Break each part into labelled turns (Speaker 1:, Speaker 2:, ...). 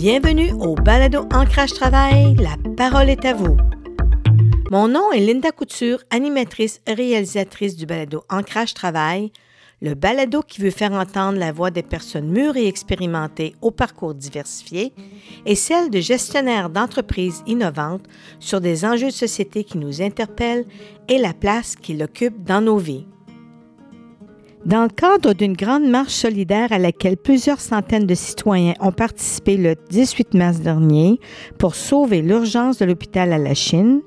Speaker 1: Bienvenue au Balado Ancrage Travail. La parole est à vous. Mon nom est Linda Couture, animatrice et réalisatrice du Balado Ancrage Travail, le balado qui veut faire entendre la voix des personnes mûres et expérimentées au parcours diversifié et celle de gestionnaires d'entreprises innovantes sur des enjeux de société qui nous interpellent et la place qu'ils occupent dans nos vies. Dans le cadre d'une grande marche solidaire à laquelle plusieurs centaines de citoyens ont participé le 18 mars dernier pour sauver l'urgence de l'hôpital à la Chine,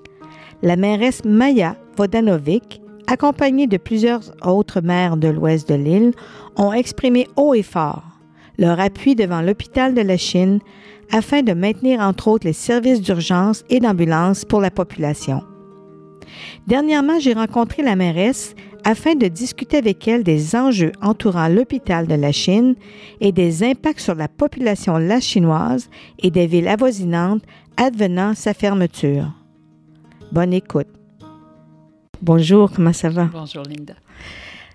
Speaker 1: la mairesse Maya Vodanovic, accompagnée de plusieurs autres maires de l'ouest de l'île, ont exprimé haut et fort leur appui devant l'hôpital de la Chine afin de maintenir entre autres les services d'urgence et d'ambulance pour la population. Dernièrement, j'ai rencontré la mairesse afin de discuter avec elle des enjeux entourant l'hôpital de la Chine et des impacts sur la population la chinoise et des villes avoisinantes advenant sa fermeture. Bonne écoute. Bonjour, comment ça va?
Speaker 2: Bonjour, Linda.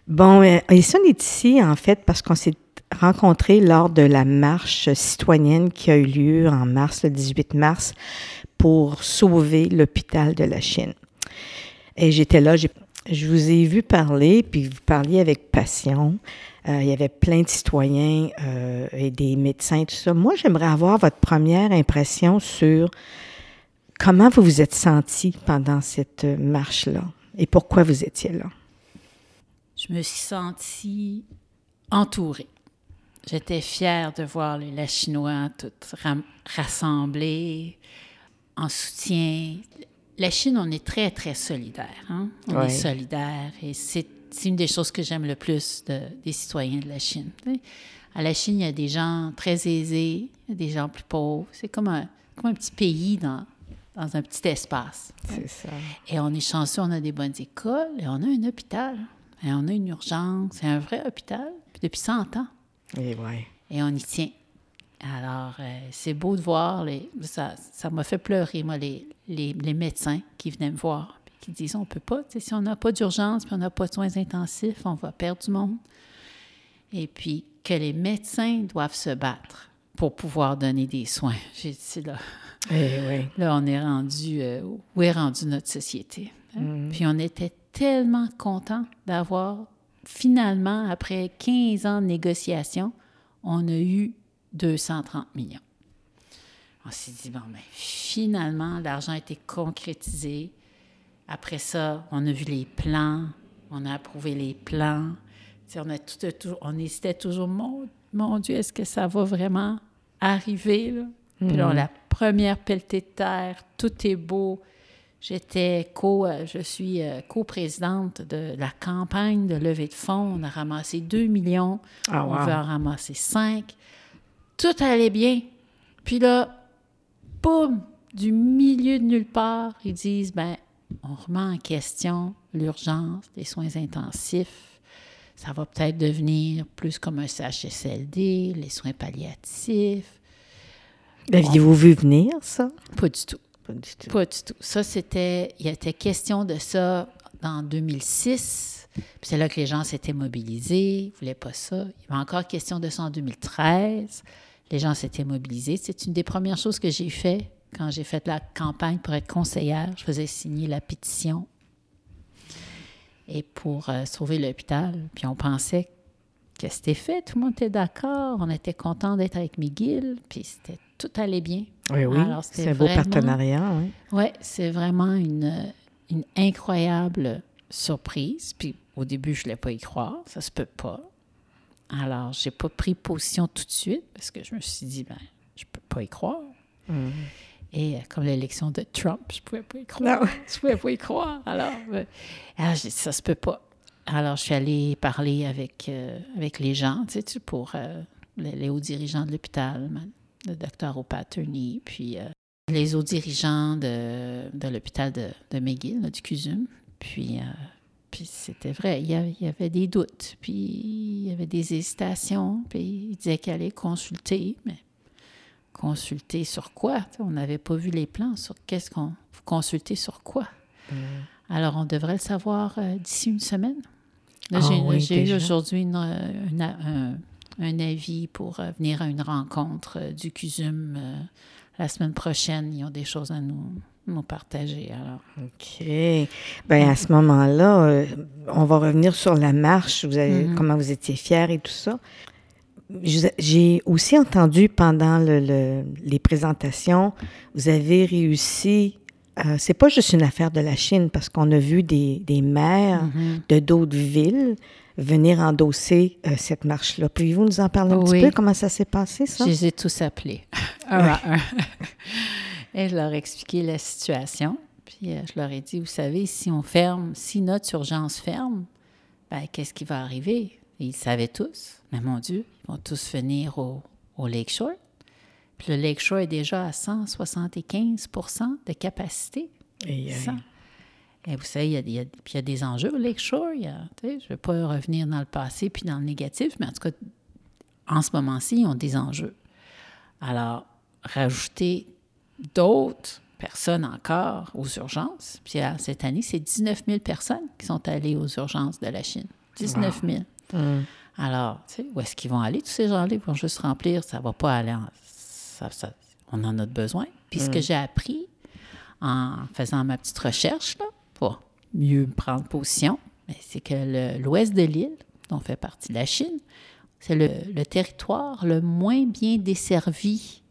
Speaker 1: Bon, euh, on est ici, en fait, parce qu'on s'est rencontrés lors de la marche citoyenne qui a eu lieu en mars, le 18 mars, pour sauver l'hôpital de la Chine. Et j'étais là, je vous ai vu parler, puis vous parliez avec passion. Euh, il y avait plein de citoyens euh, et des médecins, tout ça. Moi, j'aimerais avoir votre première impression sur comment vous vous êtes senti pendant cette marche-là et pourquoi vous étiez là.
Speaker 2: Je me suis sentie entourée. J'étais fière de voir les Chinois tous rassemblés en soutien la Chine, on est très, très solidaire. Hein? On est solidaire et c'est une des choses que j'aime le plus des citoyens de la Chine. À la Chine, il y a des gens très aisés, il y a des gens plus pauvres. C'est comme un, comme un petit pays dans, dans un petit espace.
Speaker 1: C'est ça.
Speaker 2: Et on est chanceux, on a des bonnes écoles et on a un hôpital. Et on a une urgence. C'est un vrai hôpital depuis 100 ans.
Speaker 1: Et, ouais.
Speaker 2: et on y tient. Alors, euh, c'est beau de voir, les, ça, ça m'a fait pleurer, moi, les, les, médecins qui venaient me voir, qui disaient, on peut pas, si on n'a pas d'urgence, puis on n'a pas de soins intensifs, on va perdre du monde. Et puis, que les médecins doivent se battre pour pouvoir donner des soins. J'ai dit, là,
Speaker 1: eh
Speaker 2: là, on est rendu, euh, où est rendue notre société? Mm. Puis on était tellement contents d'avoir, finalement, après 15 ans de négociations, on a eu 230 millions. On s'est dit, bon, mais ben, finalement, l'argent a été concrétisé. Après ça, on a vu les plans, on a approuvé les plans. on, a tout, on hésitait toujours, mon, mon Dieu, est-ce que ça va vraiment arriver? Là? Puis là, mm-hmm. la première pelletée de terre, tout est beau. J'étais co, euh, je suis euh, co-présidente de la campagne de levée de fonds. On a ramassé 2 millions.
Speaker 1: Ah,
Speaker 2: on veut en ramasser 5 tout allait bien. Puis là, boum, du milieu de nulle part, ils disent, ben, on remet en question l'urgence des soins intensifs. Ça va peut-être devenir plus comme un CHSLD, les soins palliatifs.
Speaker 1: L'aviez-vous vu venir, ça?
Speaker 2: Pas du tout. Pas du tout. Pas du tout. Ça, c'était, il y était question de ça en 2006. Puis c'est là que les gens s'étaient mobilisés, ils ne voulaient pas ça. Il y avait encore question de ça en 2013 les gens s'étaient mobilisés. C'est une des premières choses que j'ai fait quand j'ai fait la campagne pour être conseillère. Je faisais signer la pétition et pour euh, sauver l'hôpital. Puis on pensait que c'était fait, tout le monde était d'accord, on était content d'être avec McGill, puis c'était tout allait bien.
Speaker 1: Oui, oui, c'est un beau partenariat. Oui,
Speaker 2: ouais, c'est vraiment une, une incroyable surprise. Puis au début, je ne voulais pas y croire, ça se peut pas. Alors, j'ai pas pris position tout de suite parce que je me suis dit, ben, je peux pas y croire. Mm. Et euh, comme l'élection de Trump, je pouvais pas y croire. Non. Je pouvais pas y croire. Alors, euh, alors j'ai dit, ça se peut pas. Alors, je suis allée parler avec, euh, avec les gens, tu sais, pour les, hauts dirigeants de l'hôpital, le docteur O'Patterney, puis les hauts dirigeants de, de l'hôpital de, de McGill, du CUSUM. Puis puis c'était vrai, il y, avait, des doutes, puis il y avait des hésitations, puis il disait qu'il allait consulter, mais consulter sur quoi? On n'avait pas vu les plans sur qu'est-ce qu'on... Consulter sur quoi? Mm. Alors, on devrait le savoir euh, d'ici une semaine.
Speaker 1: Là,
Speaker 2: j'ai, ah eu aujourd'hui une, un avis pour euh, venir à une rencontre euh, du CUSUM euh, la semaine prochaine. Ils ont des choses à nous, nous partager. Alors,
Speaker 1: OK. Bien, à ce moment-là, euh, on va revenir sur la marche, vous avez,
Speaker 2: Mhm.
Speaker 1: comment vous étiez fiers et tout ça. J'ai aussi entendu pendant le- le- les présentations, vous avez réussi, euh, c'est pas juste une affaire de la Chine, parce qu'on a vu des, des maires
Speaker 2: Mhm.
Speaker 1: de d'autres villes venir endosser euh, cette marche-là. Pouvez-vous nous en parler un
Speaker 2: Oui.
Speaker 1: petit peu? Comment ça s'est passé, ça?
Speaker 2: Je les ai tous appelés, un à un. Et je leur ai expliqué la situation. Puis euh, je leur ai dit, vous savez, si on ferme, si notre urgence ferme, ben, qu'est-ce qui va arriver? Et ils savaient tous. Mais mon Dieu, ils vont tous venir au, au Lakeshore. Puis le Lakeshore est déjà à 175% de capacité.
Speaker 1: Et.
Speaker 2: Et vous savez, il y a, il y a- puis il y a des enjeux au Lakeshore. il y a- je ne vais pas revenir dans le passé puis dans le négatif, mais en tout cas, en ce moment-ci, ils ont des enjeux. Alors, rajouter d'autres personnes encore aux urgences. Puis euh, cette année, c'est 19 000 personnes qui sont allées aux urgences de la Chine. 19 000.
Speaker 1: hum,
Speaker 2: Alors, tu sais, où est-ce qu'ils vont aller, tous ces gens-là? Ils vont juste remplir, ça va pas aller en... ça- ça- on en a besoin. Puis ce que j'ai appris en faisant ma petite recherche, là, pour mieux prendre position, ben, c'est que l'ouest de l'île, dont fait partie la Chine, c'est le, le territoire le moins bien desservi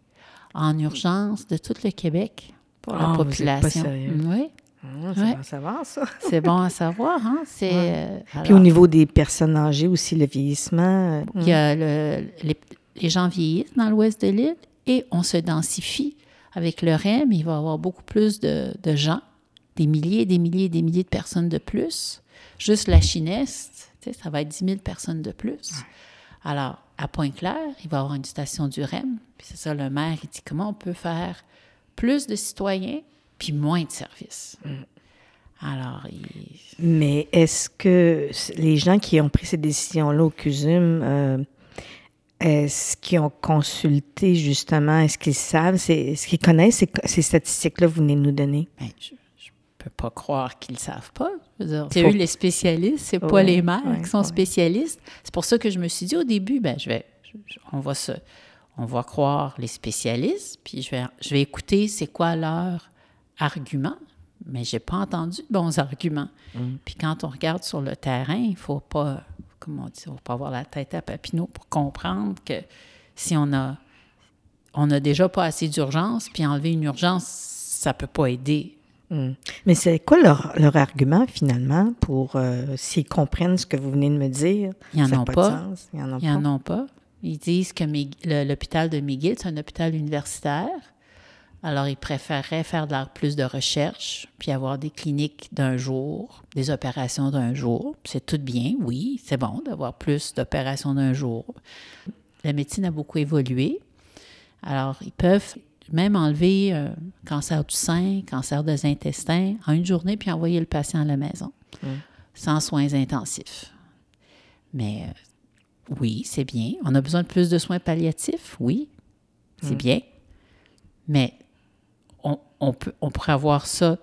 Speaker 2: en urgence de tout le Québec pour
Speaker 1: Ah,
Speaker 2: la
Speaker 1: vous êtes pas
Speaker 2: population.
Speaker 1: sérieux.
Speaker 2: Oui,
Speaker 1: hum, ça
Speaker 2: Ouais.
Speaker 1: va savoir, ça.
Speaker 2: c'est bon à savoir. Hein? C'est, euh,
Speaker 1: Puis au niveau des personnes âgées aussi, le vieillissement. euh,
Speaker 2: Il y a le- les, les gens vieillissent dans l'ouest de l'île et on se densifie. Avec le REM, il va y avoir beaucoup plus de, de gens, des milliers, des milliers, des milliers de personnes de plus. Juste la sais, ça va être 10 000 personnes de plus. Alors, à Pointe-Claire, il va y avoir une station du REM. Puis c'est ça, le maire, il dit comment on peut faire plus de citoyens puis moins de services? Alors, il-
Speaker 1: Mais est-ce que les gens qui ont pris ces décisions-là au CUSUM, euh, est-ce qu'ils ont consulté justement, est-ce qu'ils savent, est-ce qu'ils connaissent ces, ces statistiques-là que vous venez de nous donner?
Speaker 2: Ben, je ne peux pas croire qu'ils ne savent pas. C'est
Speaker 1: Faut-
Speaker 2: eux les spécialistes, c'est pas
Speaker 1: Ouais,
Speaker 2: les maires qui sont spécialistes. C'est pour ça que je me suis dit au début, ben, je vais, je- je- on, va se, on va croire les spécialistes, puis je vais, je vais écouter c'est quoi leur argument. Mais j'ai pas entendu de bons arguments. Puis quand on regarde sur le terrain, il faut pas, comment on dit, il faut pas avoir la tête à Papineau pour comprendre que si on a on n'a déjà pas assez d'urgence, puis enlever une urgence, ça peut pas aider.
Speaker 1: Mais c'est quoi leur, leur argument finalement pour euh, s'ils comprennent ce que vous venez de me dire?
Speaker 2: Ils en
Speaker 1: Ça a
Speaker 2: ont pas.
Speaker 1: Ils ont
Speaker 2: n'en ont pas. Ils disent que l'hôpital de McGill, c'est un hôpital universitaire. Alors, ils préféreraient faire de plus de recherche, puis avoir des cliniques d'un jour, des opérations d'un jour. C'est tout bien, oui, c'est bon d'avoir plus d'opérations d'un jour. La médecine a beaucoup évolué. Alors, ils peuvent même enlever euh, cancer du sein, cancer des intestins en une journée, puis envoyer le patient à la maison, sans soins intensifs. Mais euh, oui, c'est bien. On a besoin de plus de soins palliatifs, oui, c'est bien. Mais on, on peut, on pourrait avoir ça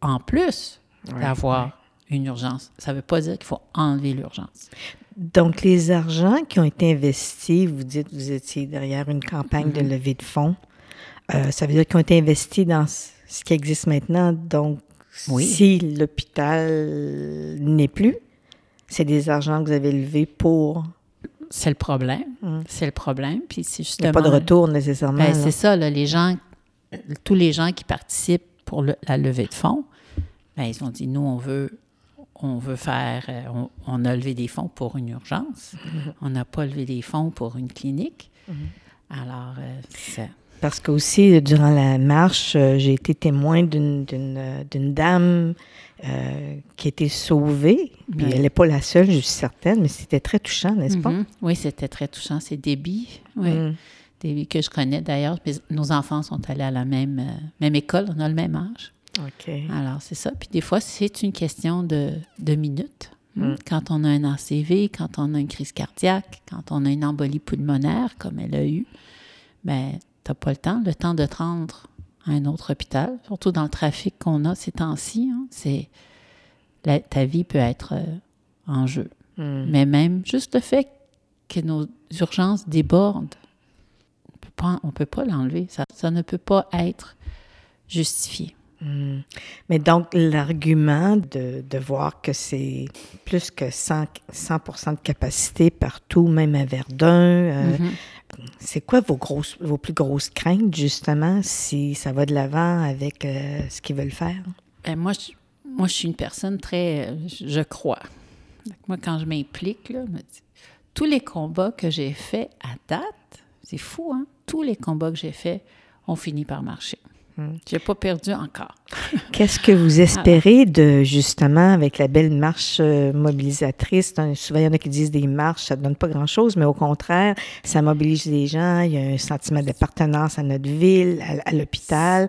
Speaker 2: en plus d'avoir une urgence. Ça ne veut pas dire qu'il faut enlever l'urgence.
Speaker 1: Donc, les argents qui ont été investis, vous dites vous étiez derrière une campagne
Speaker 2: Mm-hmm.
Speaker 1: de levée de fonds, euh, ça veut dire qu'ils ont été investis dans ce qui existe maintenant. Donc,
Speaker 2: Oui.
Speaker 1: si l'hôpital n'est plus, c'est des argents que vous avez levés pour...
Speaker 2: C'est le problème. C'est le problème. Puis c'est
Speaker 1: Il n'y
Speaker 2: justement...
Speaker 1: a pas de retour nécessairement.
Speaker 2: Ben, c'est ça, là, les gens, tous les gens qui participent pour le- la levée de fonds, ben, ils ont dit, nous, on veut, on veut faire, euh, on, on a levé des fonds pour une urgence, on n'a pas levé des fonds pour une clinique. Alors, euh,
Speaker 1: Parce que aussi, durant la marche, euh, j'ai été témoin d'une, euh, d'une dame euh, qui a été sauvée. Puis elle n'est pas la seule, je suis certaine, mais c'était très touchant, n'est-ce pas?
Speaker 2: Mhm. Oui, c'était très touchant. C'est Debbie, oui.
Speaker 1: Mm.
Speaker 2: Debbie que je connais d'ailleurs. Nos enfants sont allés à la même, euh, même école, on a le même âge.
Speaker 1: OK.
Speaker 2: Alors, c'est ça. Puis des fois, c'est une question de, de minutes. Hmm. Quand on a un ACV, quand on a une crise cardiaque, quand on a une embolie pulmonaire, comme elle a eu, ben, t'as pas le temps. Le temps de te rendre à un autre hôpital, surtout dans le trafic qu'on a ces temps-ci, hein, c'est la- ta vie peut être euh, en jeu.
Speaker 1: Mm.
Speaker 2: Mais même juste le fait que nos urgences débordent. On ne peut pas l'enlever. Ça, ça ne peut pas être justifié.
Speaker 1: Hmm. Mais donc, l'argument de, de, voir que c'est plus que 100, 100 de capacité partout, même à Verdun, euh, mm-hmm. C'est quoi vos, plus grosses craintes, justement, si ça va de l'avant avec euh, ce qu'ils veulent faire?
Speaker 2: Ben, moi, je, moi, je suis une personne très. Je crois. moi, quand je m'implique, tous les combats que j'ai faits à date, c'est fou, hein? Tous les combats que j'ai faits ont fini par marcher. Je n'ai pas perdu encore.
Speaker 1: Qu'est-ce que vous espérez de, justement, avec la belle marche euh, mobilisatrice? Souvent, il y en a qui disent des marches, ça ne donne pas grand-chose, mais au contraire, ça mobilise les gens. Il y a un sentiment d'appartenance à notre ville, à, l'hôpital.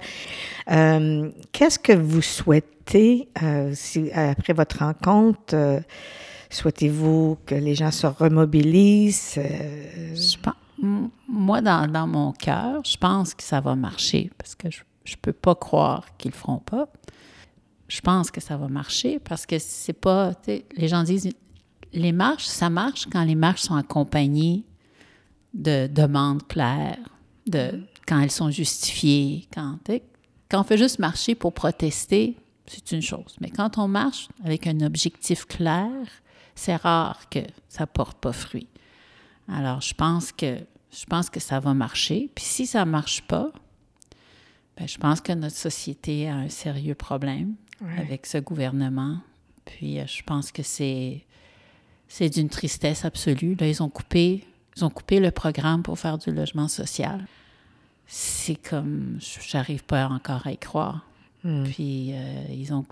Speaker 1: Euh, qu'est-ce que vous souhaitez, euh, si, après votre rencontre, souhaitez-vous que les gens se remobilisent?
Speaker 2: Je pense moi, dans, dans mon cœur, je pense que ça va marcher parce que je je peux pas croire qu'ils le feront pas. Je pense que ça va marcher parce que c'est pas. Les gens disent les marches, ça marche quand les marches sont accompagnées de demandes claires, de, quand elles sont justifiées. Quand, quand on fait juste marcher pour protester, c'est une chose. Mais quand on marche avec un objectif clair, c'est rare que ça porte pas fruit. Alors, je pense que je pense que ça va marcher. Puis si ça marche pas, ben, je pense que notre société a un sérieux problème avec ce gouvernement. Puis euh, je pense que c'est c'est d'une tristesse absolue. Là, ils ont coupé ils ont coupé le programme pour faire du logement social. C'est comme j'arrive pas encore à y croire. Hmm. Puis euh, ils ont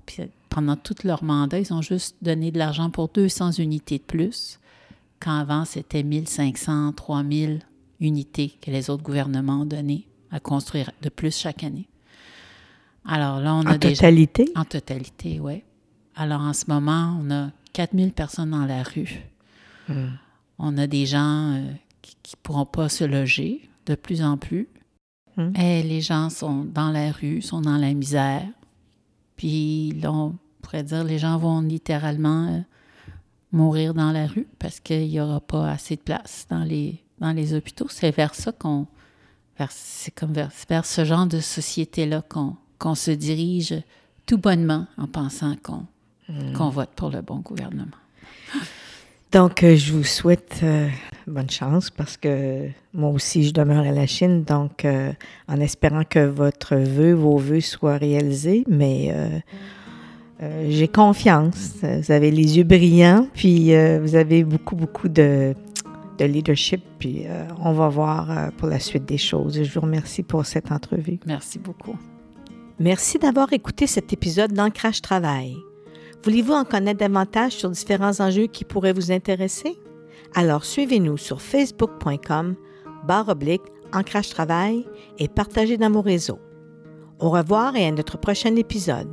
Speaker 2: pendant tout leur mandat, ils ont juste donné de l'argent pour 200 unités de plus, quand avant c'était 1500, 3000 unités que les autres gouvernements ont données à construire de plus chaque année. Alors là, on a
Speaker 1: en totalité?
Speaker 2: En totalité, oui. Alors en ce moment, on a 4000 personnes dans la rue. Hmm. On a des gens euh, qui ne pourront pas se loger de plus en plus. Hmm. Et les gens sont dans la rue, sont dans la misère. Puis là, on pourrait dire les gens vont littéralement euh, mourir dans la rue parce qu'il n'y aura pas assez de place dans les, dans les hôpitaux. C'est vers ça qu'on c'est comme vers, ce genre de société-là qu'on se dirige tout bonnement en pensant qu'on vote pour le bon gouvernement.
Speaker 1: Donc, euh, je vous souhaite euh, bonne chance parce que moi aussi, je demeure à la Chine, donc euh, en espérant que votre vœu, vos vœux soient réalisés, mais j'ai confiance. Vous avez les yeux brillants, puis vous avez beaucoup, beaucoup de leadership, puis euh, on va voir euh, pour la suite des choses. Je vous remercie pour cette entrevue.
Speaker 2: Merci beaucoup.
Speaker 1: Merci d'avoir écouté cet épisode d'Ancrage Travail. Voulez-vous en connaître davantage sur différents enjeux qui pourraient vous intéresser? Alors suivez-nous sur facebook.com barre oblique Ancrage Travail et partagez dans vos réseaux. Au revoir et à notre prochain épisode.